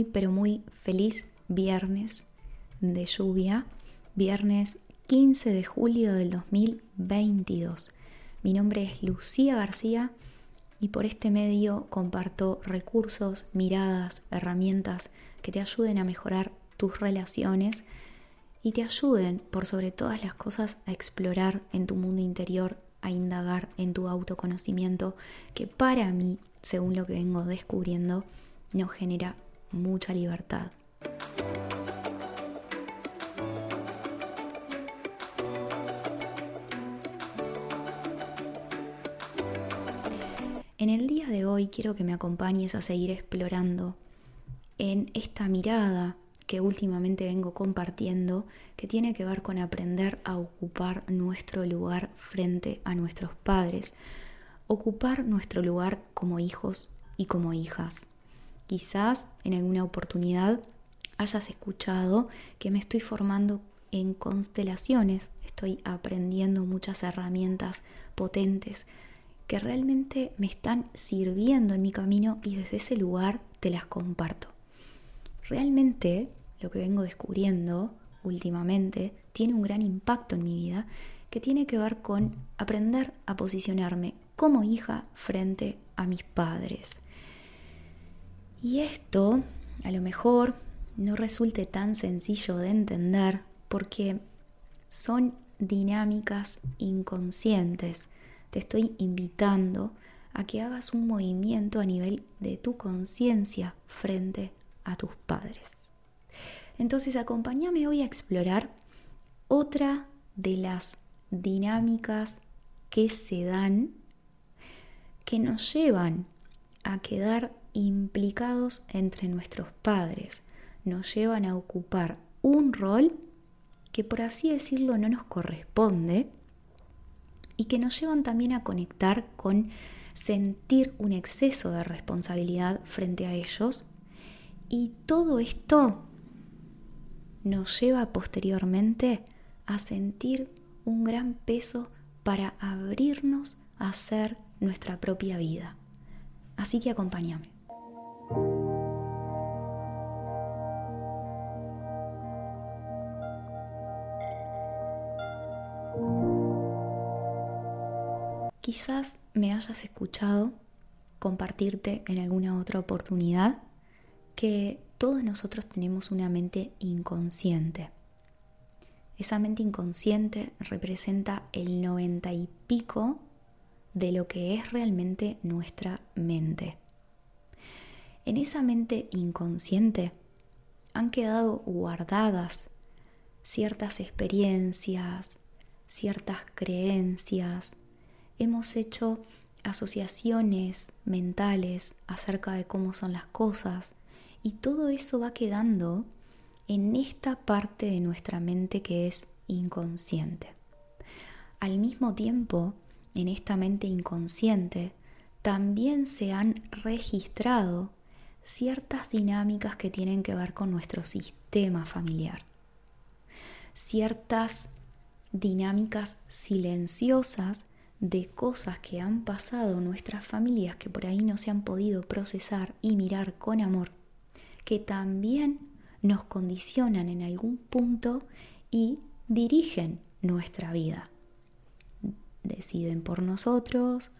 muy, pero muy feliz viernes de lluvia, viernes 15 de julio del 2022. Mi nombre es Lucía García y por este medio comparto recursos, miradas, herramientas que te ayuden a mejorar tus relaciones y te ayuden por sobre todas las cosas a explorar en tu mundo interior, a indagar en tu autoconocimiento, que para mí, según lo que vengo descubriendo, nos genera mucha libertad. En el día de hoy quiero que me acompañes a seguir explorando en esta mirada que últimamente vengo compartiendo, que tiene que ver con aprender a ocupar nuestro lugar frente a nuestros padres, ocupar nuestro lugar como hijos y como hijas. Quizás en alguna oportunidad hayas escuchado que me estoy formando en constelaciones, estoy aprendiendo muchas herramientas potentes que realmente me están sirviendo en mi camino y desde ese lugar te las comparto. Realmente lo que vengo descubriendo últimamente tiene un gran impacto en mi vida que tiene que ver con aprender a posicionarme como hija frente a mis padres. Y esto a lo mejor no resulte tan sencillo de entender porque son dinámicas inconscientes. Te estoy invitando a que hagas un movimiento a nivel de tu conciencia frente a tus padres. Entonces acompáñame hoy a explorar otra de las dinámicas que se dan que nos llevan a quedar implicados entre nuestros padres, nos llevan a ocupar un rol que por así decirlo no nos corresponde y que nos llevan también a conectar con sentir un exceso de responsabilidad frente a ellos y todo esto nos lleva posteriormente a sentir un gran peso para abrirnos a hacer nuestra propia vida. Así que acompáñame. Quizás me hayas escuchado compartirte en alguna otra oportunidad que todos nosotros tenemos una mente inconsciente. Esa mente inconsciente representa el noventa y pico de lo que es realmente nuestra mente. En esa mente inconsciente han quedado guardadas ciertas experiencias, ciertas creencias, hemos hecho asociaciones mentales acerca de cómo son las cosas, y todo eso va quedando en esta parte de nuestra mente que es inconsciente. Al mismo tiempo, en esta mente inconsciente también se han registrado ciertas dinámicas que tienen que ver con nuestro sistema familiar, ciertas dinámicas silenciosas de cosas que han pasado nuestras familias que por ahí no se han podido procesar y mirar con amor que también nos condicionan en algún punto y dirigen nuestra vida. Deciden por nosotros,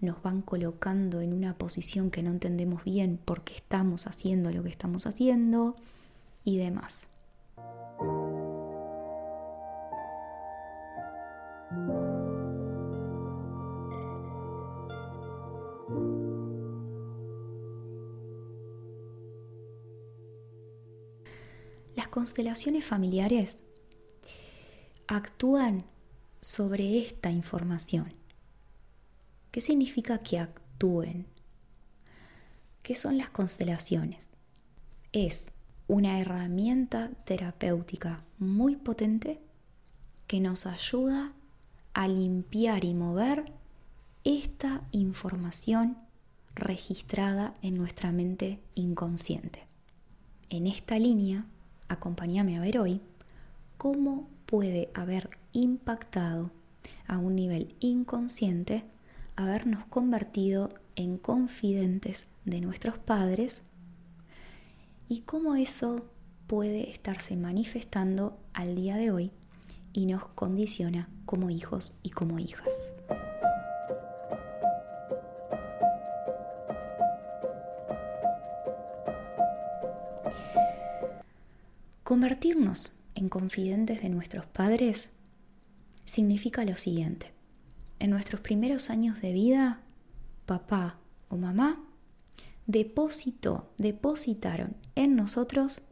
nos van colocando en una posición que no entendemos bien porque estamos haciendo lo que estamos haciendo y demás. Constelaciones familiares actúan sobre esta información. ¿Qué significa que actúen? ¿Qué son las constelaciones? Es una herramienta terapéutica muy potente que nos ayuda a limpiar y mover esta información registrada en nuestra mente inconsciente. En esta línea acompáñame a ver hoy cómo puede haber impactado a un nivel inconsciente habernos convertido en confidentes de nuestros padres y cómo eso puede estarse manifestando al día de hoy y nos condiciona como hijos y como hijas. Convertirnos en confidentes de nuestros padres significa lo siguiente. En nuestros primeros años de vida, papá o mamá depositó, depositaron en nosotros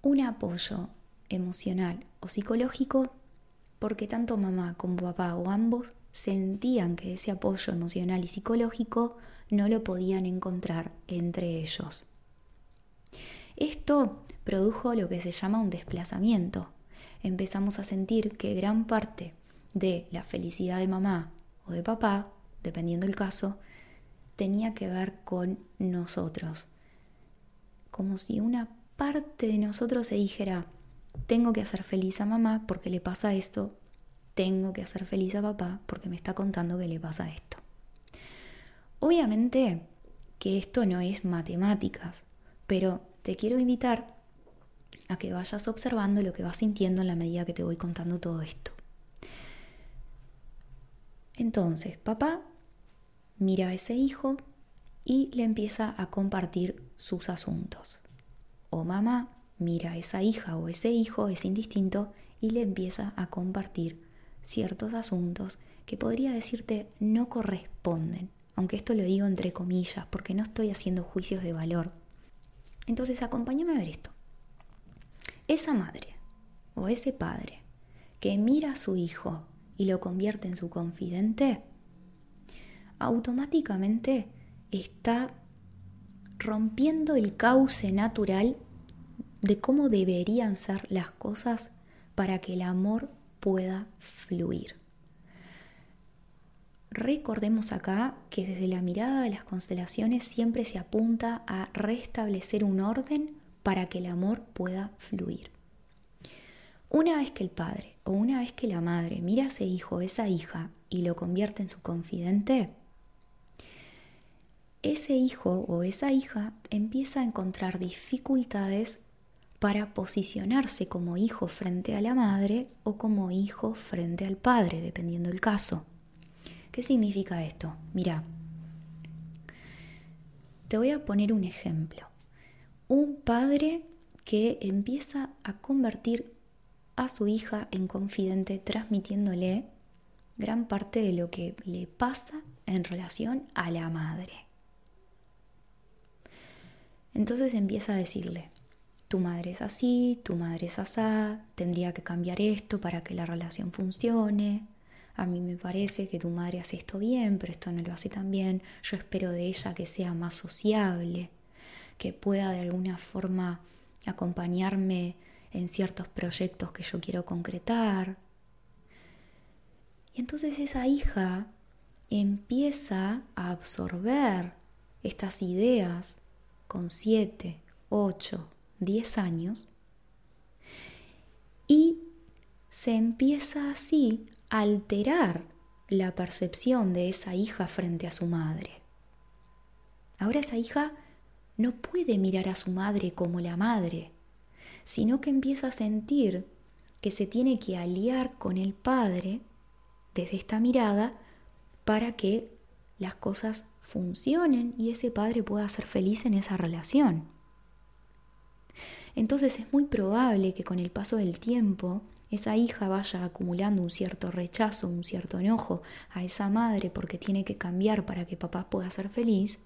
un apoyo emocional o psicológico porque tanto mamá como papá o ambos sentían que ese apoyo emocional y psicológico no lo podían encontrar entre ellos. Esto produjo lo que se llama un desplazamiento. Empezamos a sentir que gran parte de la felicidad de mamá o de papá, dependiendo del caso, tenía que ver con nosotros. Como si una parte de nosotros se dijera, tengo que hacer feliz a mamá porque le pasa esto, tengo que hacer feliz a papá porque me está contando que le pasa esto. Obviamente que esto no es matemáticas, pero te quiero invitar a que vayas observando lo que vas sintiendo en la medida que te voy contando todo esto. Entonces, papá mira a ese hijo y le empieza a compartir sus asuntos. O mamá mira a esa hija o ese hijo, es indistinto, y le empieza a compartir ciertos asuntos que podría decirte no corresponden, aunque esto lo digo entre comillas, porque no estoy haciendo juicios de valor. Entonces acompáñame a ver esto. Esa madre o ese padre que mira a su hijo y lo convierte en su confidente, automáticamente está rompiendo el cauce natural de cómo deberían ser las cosas para que el amor pueda fluir. Recordemos acá que desde la mirada de las constelaciones siempre se apunta a restablecer un orden para que el amor pueda fluir. Una vez que el padre o una vez que la madre mira a ese hijo o esa hija y lo convierte en su confidente, ese hijo o esa hija empieza a encontrar dificultades para posicionarse como hijo frente a la madre o como hijo frente al padre, dependiendo del caso. ¿Qué significa esto? Mira, te voy a poner un ejemplo. Un padre que empieza a convertir a su hija en confidente transmitiéndole gran parte de lo que le pasa en relación a la madre. Entonces empieza a decirle, tu madre es así, tu madre es asá, tendría que cambiar esto para que la relación funcione. A mí me parece que tu madre hace esto bien, pero esto no lo hace tan bien. Yo espero de ella que sea más sociable, que pueda de alguna forma acompañarme en ciertos proyectos que yo quiero concretar. Y entonces esa hija empieza a absorber estas ideas con 7, 8, 10 años y se empieza así a alterar la percepción de esa hija frente a su madre. Ahora esa hija no puede mirar a su madre como la madre, sino que empieza a sentir que se tiene que aliar con el padre desde esta mirada para que las cosas funcionen y ese padre pueda ser feliz en esa relación. Entonces es muy probable que con el paso del tiempo esa hija vaya acumulando un cierto rechazo, un cierto enojo a esa madre porque tiene que cambiar para que papá pueda ser feliz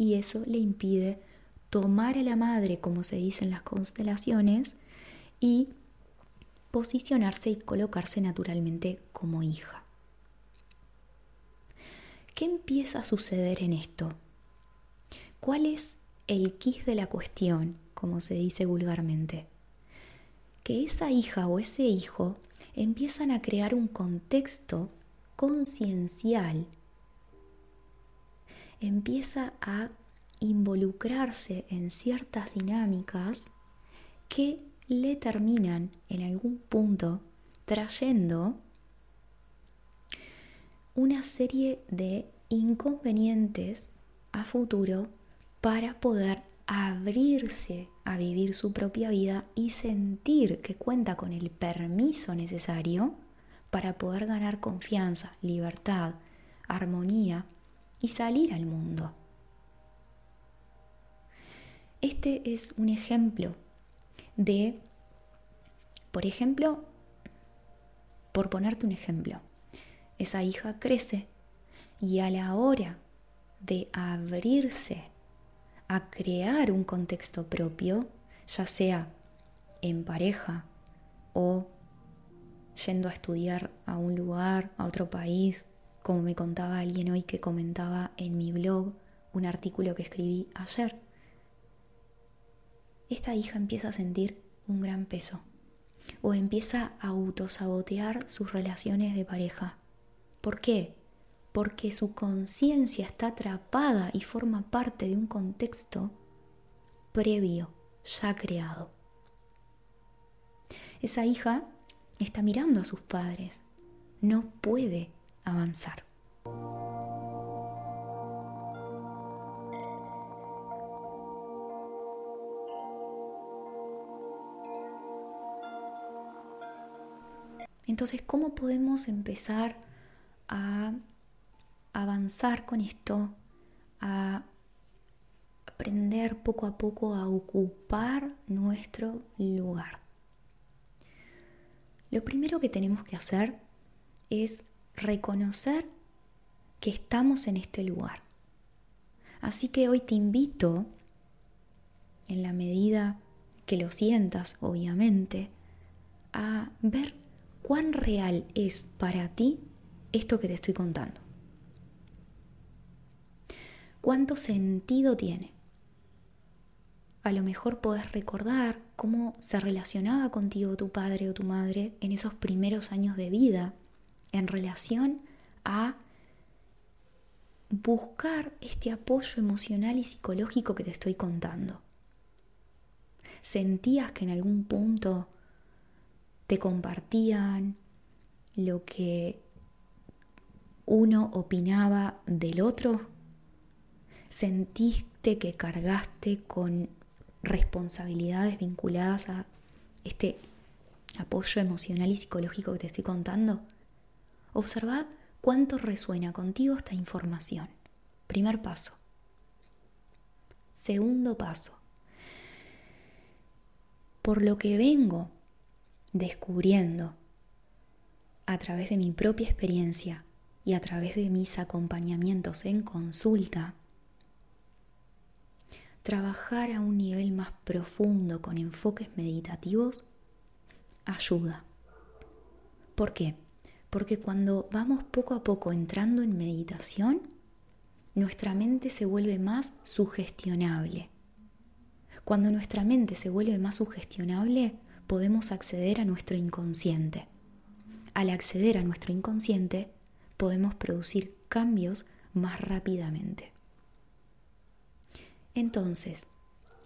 y eso le impide tomar a la madre, como se dice en las constelaciones, y posicionarse y colocarse naturalmente como hija. ¿Qué empieza a suceder en esto? ¿Cuál es el quid de la cuestión, como se dice vulgarmente? Que esa hija o ese hijo empiezan a crear un contexto conciencial, empieza a involucrarse en ciertas dinámicas que le terminan en algún punto trayendo una serie de inconvenientes a futuro para poder abrirse a vivir su propia vida y sentir que cuenta con el permiso necesario para poder ganar confianza, libertad, armonía y salir al mundo. Este es un ejemplo de, por ejemplo, por ponerte un ejemplo, esa hija crece y a la hora de abrirse a crear un contexto propio, ya sea en pareja o yendo a estudiar a un lugar, a otro país, como me contaba alguien hoy que comentaba en mi blog un artículo que escribí ayer. Esta hija empieza a sentir un gran peso o empieza a autosabotear sus relaciones de pareja. ¿Por qué? porque su conciencia está atrapada y forma parte de un contexto previo, ya creado. Esa hija está mirando a sus padres, no puede avanzar. Entonces, ¿cómo podemos empezar a avanzar con esto, a aprender poco a poco a ocupar nuestro lugar. Lo primero que tenemos que hacer es reconocer que estamos en este lugar. Así que hoy te invito, en la medida que lo sientas, obviamente, a ver cuán real es para ti esto que te estoy contando. ¿Cuánto sentido tiene? A lo mejor podés recordar cómo se relacionaba contigo tu padre o tu madre en esos primeros años de vida en relación a buscar este apoyo emocional y psicológico que te estoy contando. ¿Sentías que en algún punto te compartían lo que uno opinaba del otro? ¿Sentiste que cargaste con responsabilidades vinculadas a este apoyo emocional y psicológico que te estoy contando? Observa cuánto resuena contigo esta información. Primer paso. Segundo paso. Por lo que vengo descubriendo a través de mi propia experiencia y a través de mis acompañamientos en consulta, trabajar a un nivel más profundo con enfoques meditativos ayuda. ¿Por qué? Porque cuando vamos poco a poco entrando en meditación, nuestra mente se vuelve más sugestionable. Cuando nuestra mente se vuelve más sugestionable, podemos acceder a nuestro inconsciente. Al acceder a nuestro inconsciente, podemos producir cambios más rápidamente. Entonces,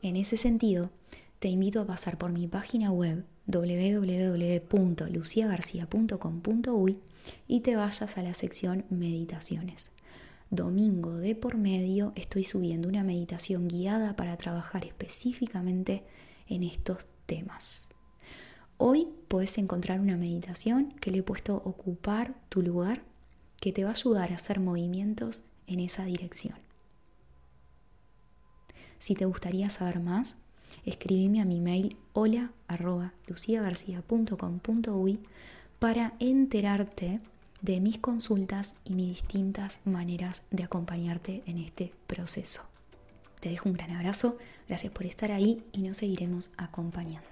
en ese sentido, te invito a pasar por mi página web www.luciagarcia.com.uy y te vayas a la sección meditaciones. Domingo de por medio estoy subiendo una meditación guiada para trabajar específicamente en estos temas. Hoy puedes encontrar una meditación que le he puesto ocupar tu lugar que te va a ayudar a hacer movimientos en esa dirección. Si te gustaría saber más, escribime a mi mail hola para enterarte de mis consultas y mis distintas maneras de acompañarte en este proceso. Te dejo un gran abrazo, gracias por estar ahí y nos seguiremos acompañando.